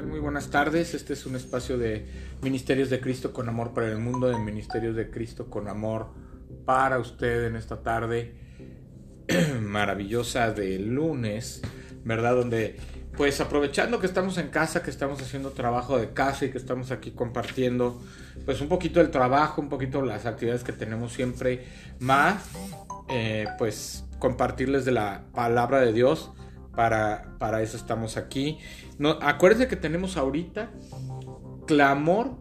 Muy buenas tardes, este es un espacio de Ministerios de Cristo con Amor para el Mundo, de Ministerios de Cristo con Amor para usted en esta tarde maravillosa de lunes, ¿verdad? Donde pues aprovechando que estamos en casa, que estamos haciendo trabajo de casa y que estamos aquí compartiendo pues un poquito el trabajo, un poquito las actividades que tenemos siempre, más eh, pues compartirles de la palabra de Dios. Para, para eso estamos aquí. No, acuérdense que tenemos ahorita clamor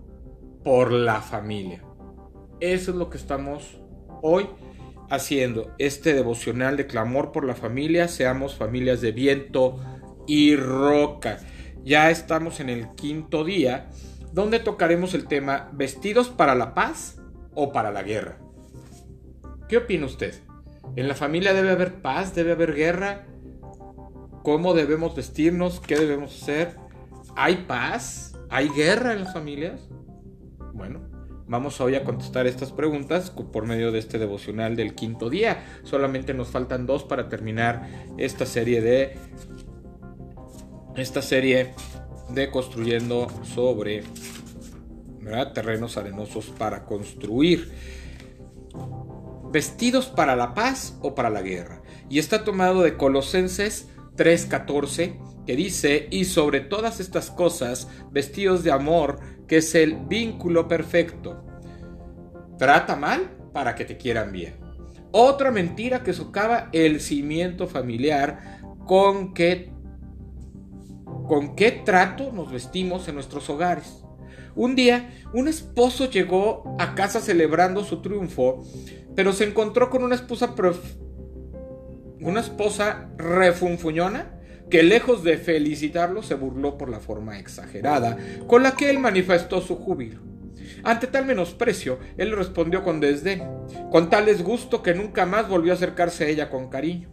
por la familia. Eso es lo que estamos hoy haciendo. Este devocional de clamor por la familia. Seamos familias de viento y roca. Ya estamos en el quinto día donde tocaremos el tema vestidos para la paz o para la guerra. ¿Qué opina usted? ¿En la familia debe haber paz? ¿Debe haber guerra? ¿Cómo debemos vestirnos? ¿Qué debemos hacer? ¿Hay paz? ¿Hay guerra en las familias? Bueno, vamos hoy a contestar estas preguntas por medio de este devocional del quinto día. Solamente nos faltan dos para terminar esta serie de esta serie de construyendo sobre terrenos arenosos para construir. Vestidos para la paz o para la guerra. Y está tomado de Colosenses 3:14, que dice, y sobre todas estas cosas, vestidos de amor, que es el vínculo perfecto. Trata mal para que te quieran bien. Otra mentira que socava el cimiento familiar con que con qué trato nos vestimos en nuestros hogares. Un día, un esposo llegó a casa celebrando su triunfo, pero se encontró con una esposa una esposa refunfuñona que lejos de felicitarlo se burló por la forma exagerada con la que él manifestó su júbilo. Ante tal menosprecio, él respondió con desdén, con tal desgusto que nunca más volvió a acercarse a ella con cariño.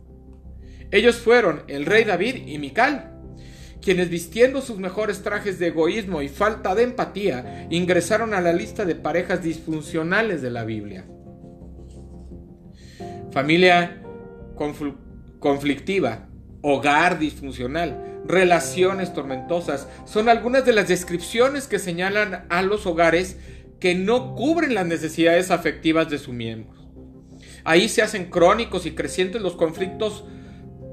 Ellos fueron el rey David y Mical, quienes vistiendo sus mejores trajes de egoísmo y falta de empatía ingresaron a la lista de parejas disfuncionales de la Biblia. Familia conflictiva, hogar disfuncional, relaciones tormentosas, son algunas de las descripciones que señalan a los hogares que no cubren las necesidades afectivas de sus miembros. Ahí se hacen crónicos y crecientes los conflictos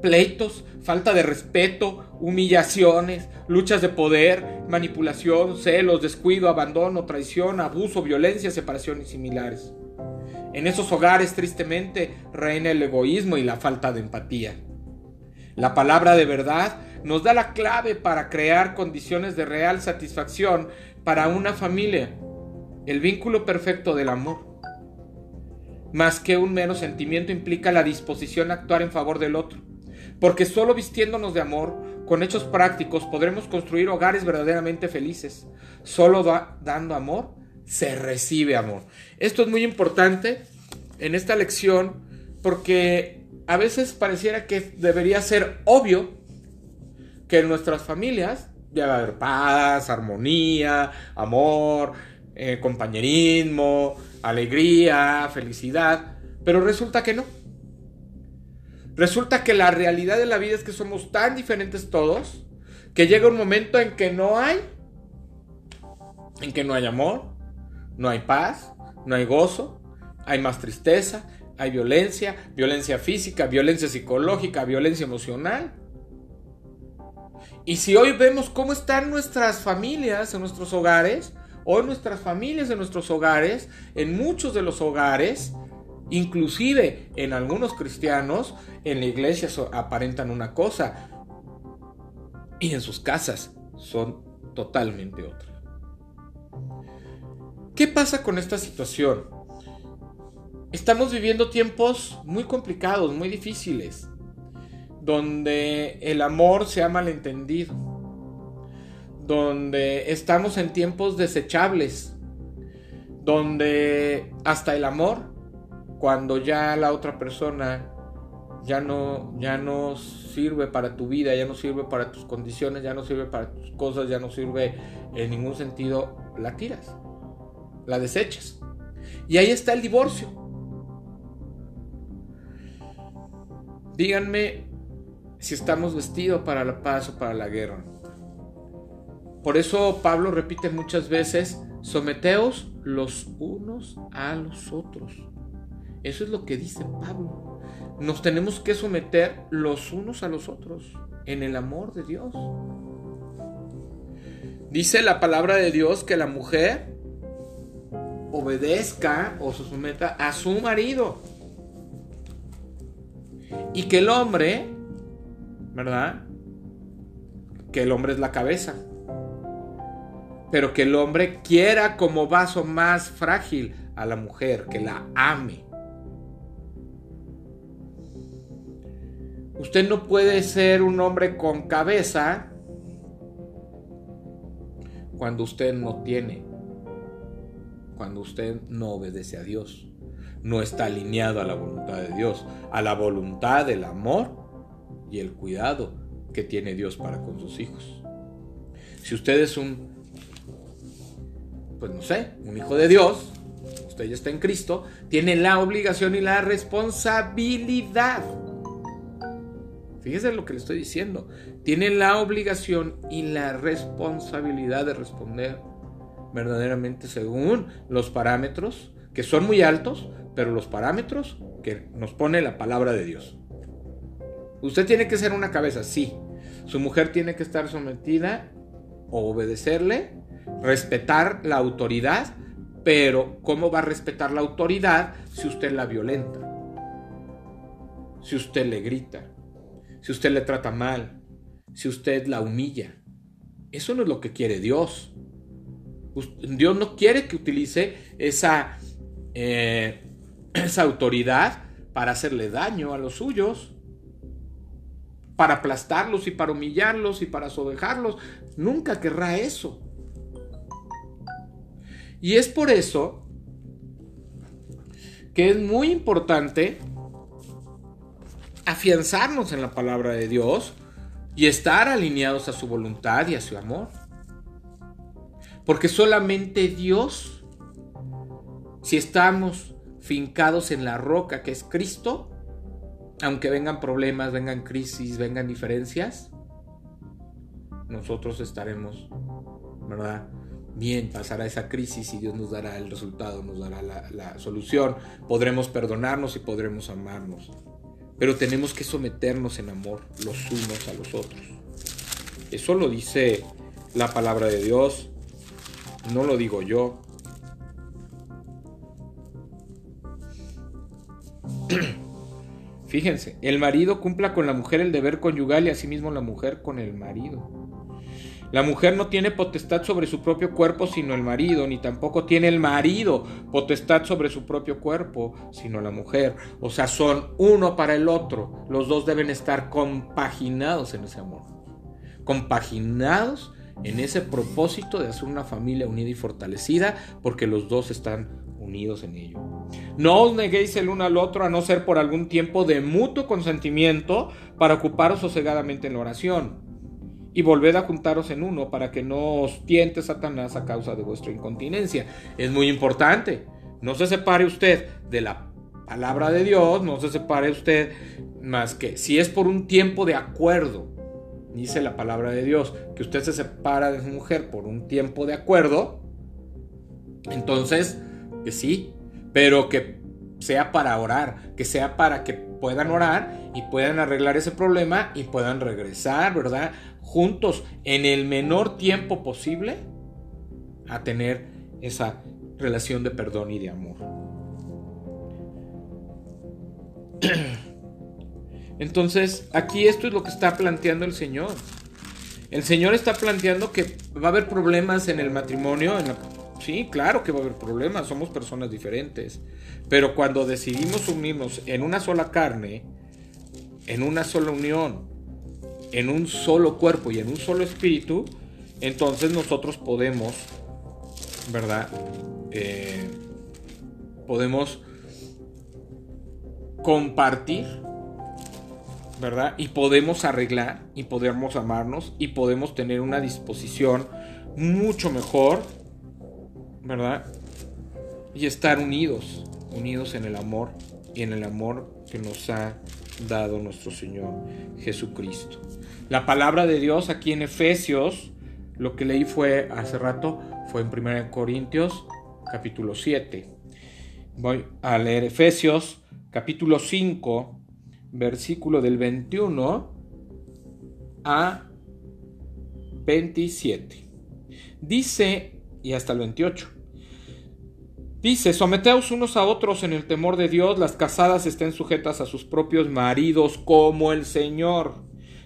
pleitos, falta de respeto, humillaciones, luchas de poder, manipulación, celos, descuido, abandono, traición, abuso, violencia, separación y similares. En esos hogares tristemente reina el egoísmo y la falta de empatía. La palabra de verdad nos da la clave para crear condiciones de real satisfacción para una familia, el vínculo perfecto del amor. Más que un mero sentimiento implica la disposición a actuar en favor del otro porque solo vistiéndonos de amor, con hechos prácticos, podremos construir hogares verdaderamente felices. Solo dando amor, se recibe amor. Esto es muy importante en esta lección porque a veces pareciera que debería ser obvio que en nuestras familias debe haber paz, armonía, amor, eh, compañerismo, alegría, felicidad, pero resulta que no. Resulta que la realidad de la vida es que somos tan diferentes todos que llega un momento en que no hay, en que no hay amor, no hay paz, no hay gozo, hay más tristeza, hay violencia, violencia física, violencia psicológica, violencia emocional. Y si hoy vemos cómo están nuestras familias en nuestros hogares, hoy nuestras familias en nuestros hogares, en muchos de los hogares, Inclusive en algunos cristianos en la iglesia aparentan una cosa y en sus casas son totalmente otra. ¿Qué pasa con esta situación? Estamos viviendo tiempos muy complicados, muy difíciles, donde el amor se ha malentendido, donde estamos en tiempos desechables, donde hasta el amor cuando ya la otra persona ya no, ya no sirve para tu vida, ya no sirve para tus condiciones, ya no sirve para tus cosas, ya no sirve en ningún sentido, la tiras, la desechas. Y ahí está el divorcio. Díganme si estamos vestidos para la paz o para la guerra. Por eso Pablo repite muchas veces, someteos los unos a los otros. Eso es lo que dice Pablo. Nos tenemos que someter los unos a los otros en el amor de Dios. Dice la palabra de Dios que la mujer obedezca o se someta a su marido. Y que el hombre, ¿verdad? Que el hombre es la cabeza. Pero que el hombre quiera como vaso más frágil a la mujer, que la ame. Usted no puede ser un hombre con cabeza cuando usted no tiene, cuando usted no obedece a Dios, no está alineado a la voluntad de Dios, a la voluntad del amor y el cuidado que tiene Dios para con sus hijos. Si usted es un, pues no sé, un hijo de Dios, usted ya está en Cristo, tiene la obligación y la responsabilidad Fíjese lo que le estoy diciendo. Tiene la obligación y la responsabilidad de responder verdaderamente según los parámetros, que son muy altos, pero los parámetros que nos pone la palabra de Dios. Usted tiene que ser una cabeza, sí. Su mujer tiene que estar sometida o obedecerle, respetar la autoridad, pero ¿cómo va a respetar la autoridad si usted la violenta? Si usted le grita, si usted le trata mal, si usted la humilla. Eso no es lo que quiere Dios. Dios no quiere que utilice esa, eh, esa autoridad para hacerle daño a los suyos, para aplastarlos y para humillarlos y para sobejarlos. Nunca querrá eso. Y es por eso que es muy importante afianzarnos en la palabra de Dios y estar alineados a su voluntad y a su amor. Porque solamente Dios, si estamos fincados en la roca que es Cristo, aunque vengan problemas, vengan crisis, vengan diferencias, nosotros estaremos, ¿verdad? Bien, pasará esa crisis y Dios nos dará el resultado, nos dará la, la solución. Podremos perdonarnos y podremos amarnos. Pero tenemos que someternos en amor los unos a los otros. Eso lo dice la palabra de Dios, no lo digo yo. Fíjense, el marido cumpla con la mujer el deber conyugal y asimismo la mujer con el marido. La mujer no tiene potestad sobre su propio cuerpo sino el marido, ni tampoco tiene el marido potestad sobre su propio cuerpo sino la mujer. O sea, son uno para el otro. Los dos deben estar compaginados en ese amor. Compaginados en ese propósito de hacer una familia unida y fortalecida porque los dos están unidos en ello. No os neguéis el uno al otro a no ser por algún tiempo de mutuo consentimiento para ocuparos sosegadamente en la oración y volved a juntaros en uno para que no os tiente Satanás a causa de vuestra incontinencia. Es muy importante. No se separe usted de la palabra de Dios, no se separe usted más que si es por un tiempo de acuerdo, dice la palabra de Dios, que usted se separa de su mujer por un tiempo de acuerdo, entonces que sí, pero que sea para orar, que sea para que puedan orar y puedan arreglar ese problema y puedan regresar, ¿verdad? juntos en el menor tiempo posible a tener esa relación de perdón y de amor. Entonces, aquí esto es lo que está planteando el Señor. El Señor está planteando que va a haber problemas en el matrimonio. Sí, claro que va a haber problemas, somos personas diferentes. Pero cuando decidimos unirnos en una sola carne, en una sola unión, en un solo cuerpo y en un solo espíritu, entonces nosotros podemos, ¿verdad? Eh, podemos compartir, ¿verdad? Y podemos arreglar y podemos amarnos y podemos tener una disposición mucho mejor, ¿verdad? Y estar unidos, unidos en el amor y en el amor que nos ha dado nuestro Señor Jesucristo. La palabra de Dios aquí en Efesios Lo que leí fue hace rato, fue en 1 Corintios capítulo 7. Voy a leer Efesios capítulo 5, versículo del 21 a 27. Dice, y hasta el 28. Dice, someteos unos a otros en el temor de Dios, las casadas estén sujetas a sus propios maridos como el Señor,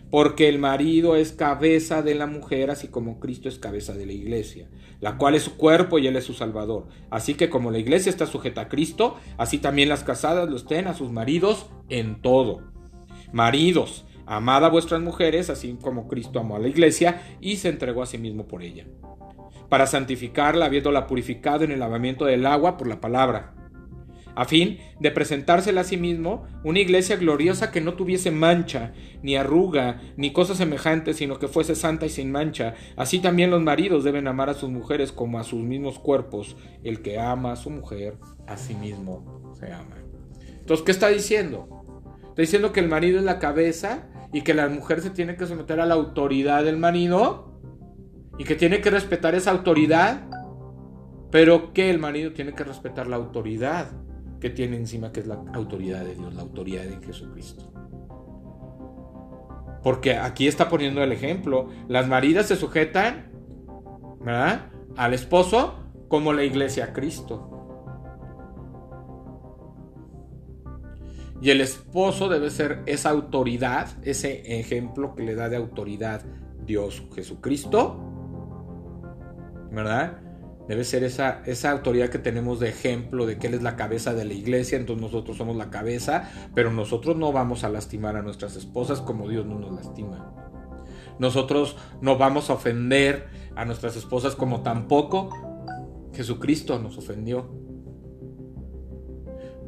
porque el marido es cabeza de la mujer, así como Cristo es cabeza de la iglesia, la cual es su cuerpo y él es su salvador. Así que como la iglesia está sujeta a Cristo, así también las casadas lo estén a sus maridos en todo. Maridos, amad a vuestras mujeres, así como Cristo amó a la iglesia y se entregó a sí mismo por ella para santificarla, habiéndola purificado en el lavamiento del agua por la palabra, a fin de presentársela a sí mismo una iglesia gloriosa que no tuviese mancha, ni arruga, ni cosa semejante, sino que fuese santa y sin mancha. Así también los maridos deben amar a sus mujeres como a sus mismos cuerpos. El que ama a su mujer, a sí mismo se ama. Entonces, ¿qué está diciendo? Está diciendo que el marido es la cabeza y que la mujer se tiene que someter a la autoridad del marido y que tiene que respetar esa autoridad, pero que el marido tiene que respetar la autoridad que tiene encima, que es la autoridad de Dios, la autoridad de Jesucristo. Porque aquí está poniendo el ejemplo, las maridas se sujetan ¿verdad? al esposo como la iglesia a Cristo. Y el esposo debe ser esa autoridad, ese ejemplo que le da de autoridad Dios Jesucristo ¿verdad? Debe ser esa, esa autoridad que tenemos de ejemplo de que Él es la cabeza de la iglesia, entonces nosotros somos la cabeza, pero nosotros no vamos a lastimar a nuestras esposas como Dios no nos lastima. Nosotros no vamos a ofender a nuestras esposas como tampoco Jesucristo nos ofendió.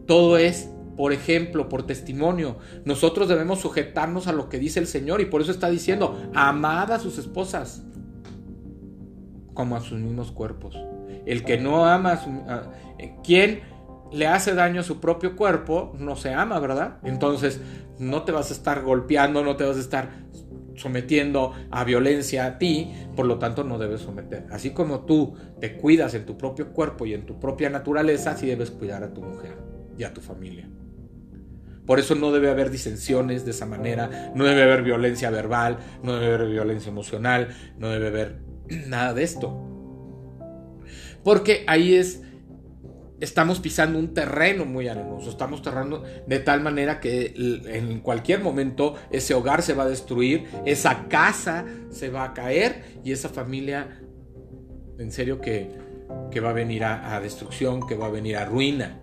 Todo es por ejemplo, por testimonio. Nosotros debemos sujetarnos a lo que dice el Señor y por eso está diciendo, amad a sus esposas como a sus mismos cuerpos. El que no ama. Eh, quien le hace daño a su propio cuerpo no se ama, ¿verdad? Entonces no te vas a estar golpeando, no te vas a estar sometiendo a violencia a ti, por lo tanto no debes someter. Así como tú te cuidas en tu propio cuerpo y en tu propia naturaleza, así debes cuidar a tu mujer y a tu familia. Por eso no debe haber disensiones de esa manera, no debe haber violencia verbal, no debe haber violencia emocional, no debe haber nada de esto. Porque ahí es, estamos pisando un terreno muy arenoso, estamos terrando de tal manera que en cualquier momento ese hogar se va a destruir, esa casa se va a caer y esa familia, en serio que, que va a venir a destrucción, que va a venir a ruina.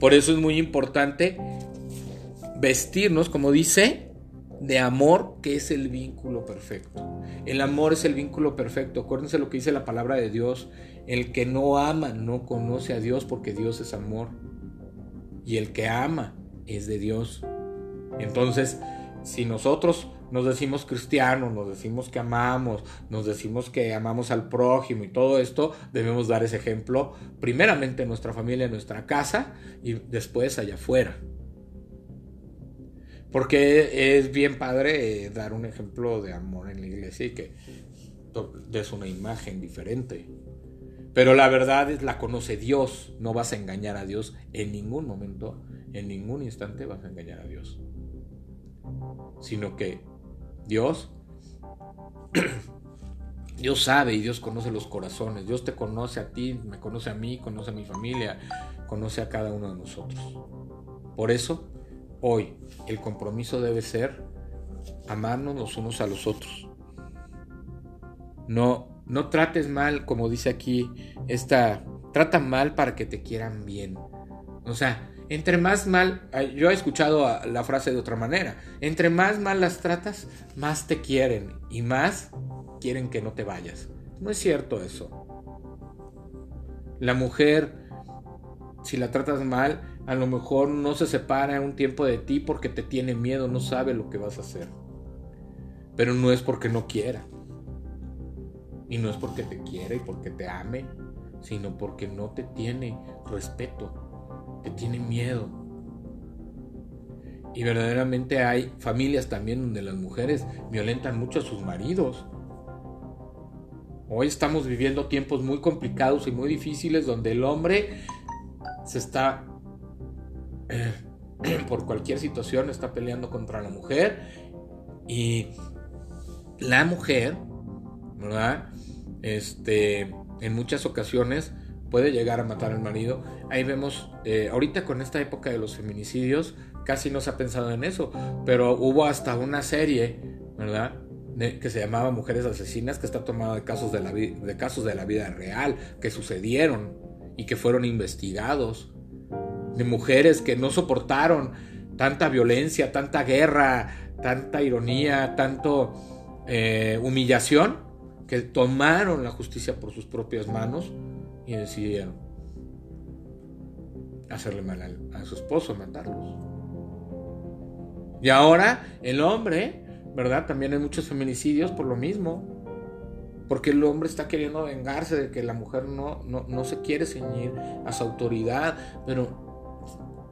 Por eso es muy importante vestirnos, como dice, de amor, que es el vínculo perfecto. El amor es el vínculo perfecto. Acuérdense lo que dice la palabra de Dios. El que no ama no conoce a Dios porque Dios es amor. Y el que ama es de Dios. Entonces, si nosotros nos decimos cristianos, nos decimos que amamos, nos decimos que amamos al prójimo y todo esto, debemos dar ese ejemplo primeramente en nuestra familia, en nuestra casa y después allá afuera. Porque es bien padre eh, dar un ejemplo de amor en la iglesia y que des una imagen diferente. Pero la verdad es la conoce Dios. No vas a engañar a Dios en ningún momento, en ningún instante vas a engañar a Dios. Sino que Dios, Dios sabe y Dios conoce los corazones. Dios te conoce a ti, me conoce a mí, conoce a mi familia, conoce a cada uno de nosotros. Por eso Hoy el compromiso debe ser amarnos los unos a los otros. No, no trates mal, como dice aquí, esta, trata mal para que te quieran bien. O sea, entre más mal, yo he escuchado la frase de otra manera, entre más mal las tratas, más te quieren y más quieren que no te vayas. No es cierto eso. La mujer, si la tratas mal, a lo mejor no se separa un tiempo de ti porque te tiene miedo, no sabe lo que vas a hacer. Pero no es porque no quiera. Y no es porque te quiera y porque te ame, sino porque no te tiene respeto, te tiene miedo. Y verdaderamente hay familias también donde las mujeres violentan mucho a sus maridos. Hoy estamos viviendo tiempos muy complicados y muy difíciles donde el hombre se está, por cualquier situación, está peleando contra la mujer y la mujer, ¿verdad? Este, en muchas ocasiones puede llegar a matar al marido. Ahí vemos, eh, ahorita con esta época de los feminicidios, casi no se ha pensado en eso, pero hubo hasta una serie, ¿verdad? que se llamaba Mujeres Asesinas, que está tomada de de casos de la vida real, que sucedieron y que fueron investigados, de mujeres que no soportaron tanta violencia, tanta guerra, tanta ironía, tanto eh, humillación, que tomaron la justicia por sus propias manos y decidieron hacerle mal a, su esposo, matarlos. Y ahora el hombre ¿verdad? También hay muchos feminicidios por lo mismo. Porque el hombre está queriendo vengarse de que la mujer no, no, se quiere ceñir a su autoridad. Pero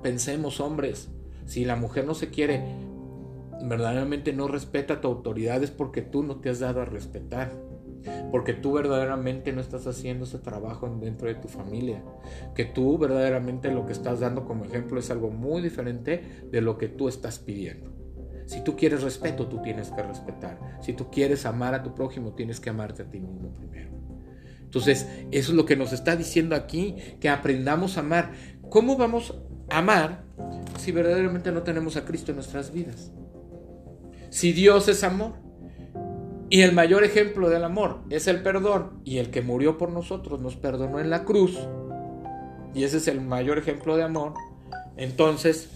pensemos, hombres, si la mujer no se quiere, verdaderamente no respeta tu autoridad, es porque tú no te has dado a respetar. Porque tú verdaderamente no estás haciendo ese trabajo dentro de tu familia. Que tú verdaderamente lo que estás dando como ejemplo es algo muy diferente de lo que tú estás pidiendo. Si tú quieres respeto, tú tienes que respetar. Si tú quieres amar a tu prójimo, tienes que amarte a ti mismo primero. Entonces, eso es lo que nos está diciendo aquí, que aprendamos a amar. ¿Cómo vamos amar si verdaderamente no tenemos a Cristo en nuestras vidas? Si Dios es amor y el mayor ejemplo del amor es el perdón y el que murió por nosotros nos perdonó en la cruz y ese es el mayor ejemplo de amor, entonces,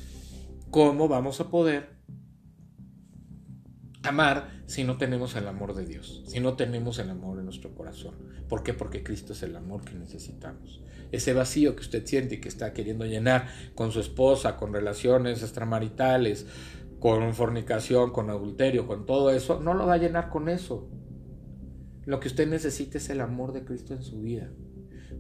¿cómo vamos a poder amar si no tenemos el amor de Dios, si no tenemos el amor en nuestro corazón. ¿Por qué? Porque Cristo es el amor que necesitamos. Ese vacío que usted siente y que está queriendo llenar con su esposa, con relaciones extramaritales, con fornicación, con adulterio, con todo eso, no lo va a llenar con eso. Lo que usted necesita es el amor de Cristo en su vida.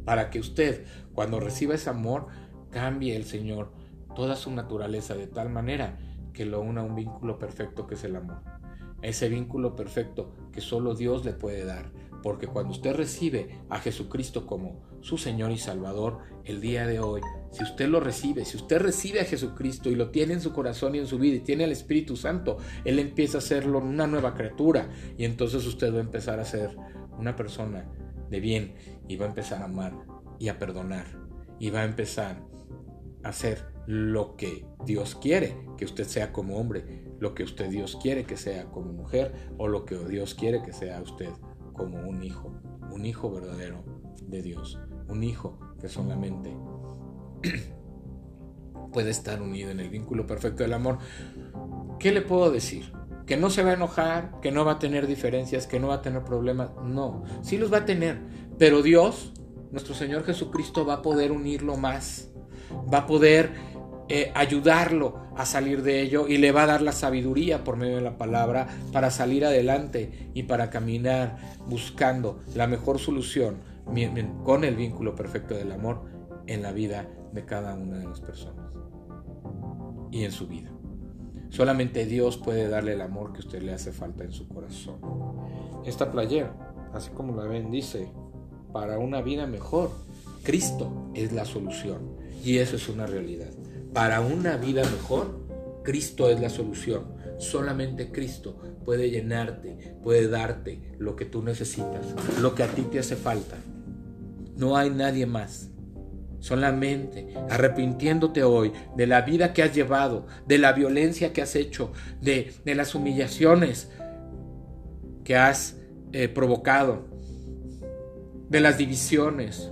Para que usted, cuando reciba ese amor, cambie el Señor toda su naturaleza de tal manera que lo una a un vínculo perfecto que es el amor ese vínculo perfecto que solo Dios le puede dar. Porque cuando usted recibe a Jesucristo como su Señor y Salvador el día de hoy, si usted lo recibe, si usted recibe a Jesucristo y lo tiene en su corazón y en su vida y tiene al Espíritu Santo, Él empieza a hacerlo una nueva criatura y entonces usted va a empezar a ser una persona de bien y va a empezar a amar y a perdonar y va a empezar a hacer lo que Dios quiere que usted sea como hombre, lo que usted Dios quiere que sea como mujer o lo que Dios quiere que sea usted como un hijo, un hijo verdadero de Dios, un hijo que solamente puede estar unido en el vínculo perfecto del amor. ¿Qué le puedo decir? Que no se va a enojar, que no va a tener diferencias, que no va a tener problemas. No, sí los va a tener, pero Dios, nuestro Señor Jesucristo, va a poder unirlo más, va a poder eh, ayudarlo a salir de ello y le va a dar la sabiduría por medio de la palabra para salir adelante y para caminar buscando la mejor solución con el vínculo perfecto del amor en la vida de cada una de las personas y en su vida. Solamente Dios puede darle el amor que usted le hace falta en su corazón. Esta playera, así como la ven, dice, para una vida mejor, Cristo es la solución. Y eso es una realidad. Para una vida mejor, Cristo es la solución. Solamente Cristo puede llenarte, puede darte lo que tú necesitas, lo que a ti te hace falta. No hay nadie más. Solamente arrepintiéndote hoy de la vida que has llevado, de la violencia que has hecho, de, las humillaciones que has eh, provocado, de las divisiones,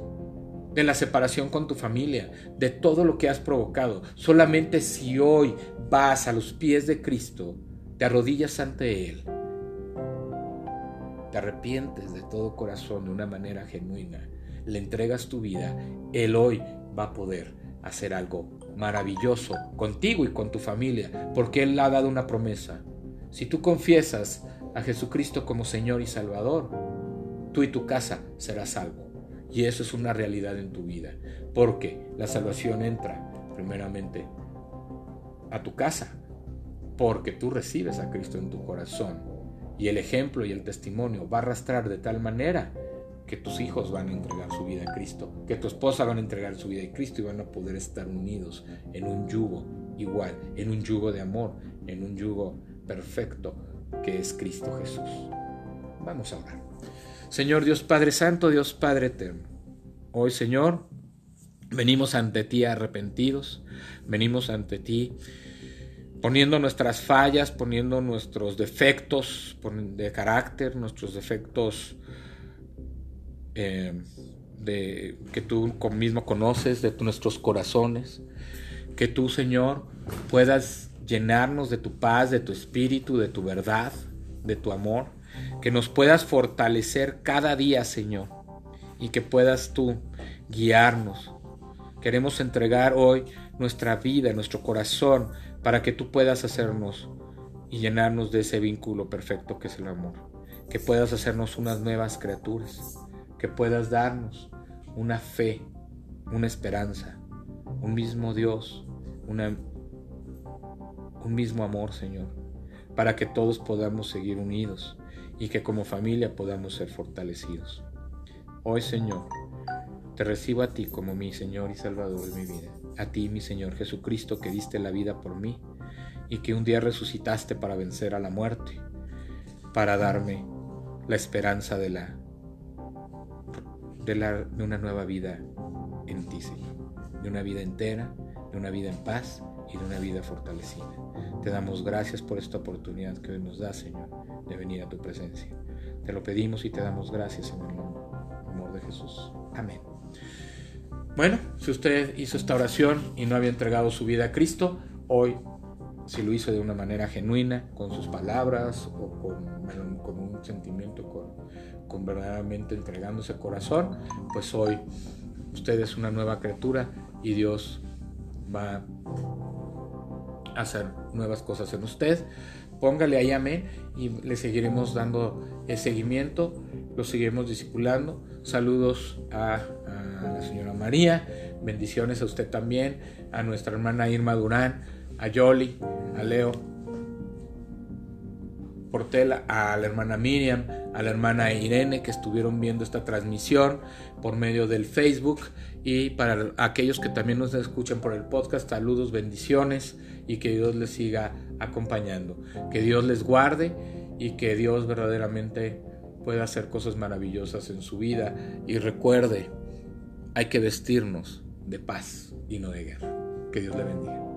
de la separación con tu familia, de todo lo que has provocado. Solamente si hoy vas a los pies de Cristo, te arrodillas ante Él, te arrepientes de todo corazón de una manera genuina, le entregas tu vida, Él hoy va a poder hacer algo maravilloso contigo y con tu familia, porque Él ha dado una promesa. Si tú confiesas a Jesucristo como Señor y Salvador, tú y tu casa serás salvo. Y eso es una realidad en tu vida. Porque la salvación entra primeramente a tu casa. Porque tú recibes a Cristo en tu corazón. Y el ejemplo y el testimonio va a arrastrar de tal manera que tus hijos van a entregar su vida a Cristo, que tu esposa van a entregar su vida a Cristo y van a poder estar unidos en un yugo igual, en un yugo de amor, en un yugo perfecto que es Cristo Jesús. Vamos a orar. Señor Dios Padre Santo, Dios Padre Eterno, hoy Señor, venimos ante ti arrepentidos, venimos ante ti poniendo nuestras fallas, poniendo nuestros defectos de carácter, nuestros defectos eh, de, que tú mismo conoces, de nuestros corazones, que tú, Señor, puedas llenarnos de tu paz, de tu espíritu, de tu verdad, de tu amor, que nos puedas fortalecer cada día, Señor, y que puedas tú guiarnos. Queremos entregar hoy nuestra vida, nuestro corazón, para que tú puedas hacernos y llenarnos de ese vínculo perfecto que es el amor. Que puedas hacernos unas nuevas criaturas. Que puedas darnos una fe, una esperanza, un mismo Dios, un mismo amor, Señor, para que todos podamos seguir unidos y que como familia podamos ser fortalecidos. Hoy, Señor, te recibo a ti como mi Señor y Salvador de mi vida a ti, mi Señor Jesucristo, que diste la vida por mí y que un día resucitaste para vencer a la muerte, para darme la esperanza de la de, la, de una nueva vida en ti, Señor, de una vida entera, de una vida en paz y de una vida fortalecida. Te damos gracias por esta oportunidad que hoy nos da, Señor, de venir a tu presencia. Te lo pedimos y te damos gracias en el amor de Jesús. Amén. Bueno, si usted hizo esta oración y no había entregado su vida a Cristo, hoy, si lo hizo de una manera genuina, con sus palabras o con, un sentimiento, con, con verdaderamente entregándose corazón, pues hoy usted es una nueva criatura y Dios va a hacer nuevas cosas en usted. Póngale ahí amén y le seguiremos dando el seguimiento, lo seguiremos discipulando. Saludos a a la señora María, bendiciones a usted también, a nuestra hermana Irma Durán, a Yoli, a Leo Portela, a la hermana Miriam, a la hermana Irene que estuvieron viendo esta transmisión por medio del Facebook y para aquellos que también nos escuchan por el podcast, saludos, bendiciones y que Dios les siga acompañando, que Dios les guarde y que Dios verdaderamente pueda hacer cosas maravillosas en su vida y recuerde hay que vestirnos de paz y no de guerra. Que Dios le bendiga.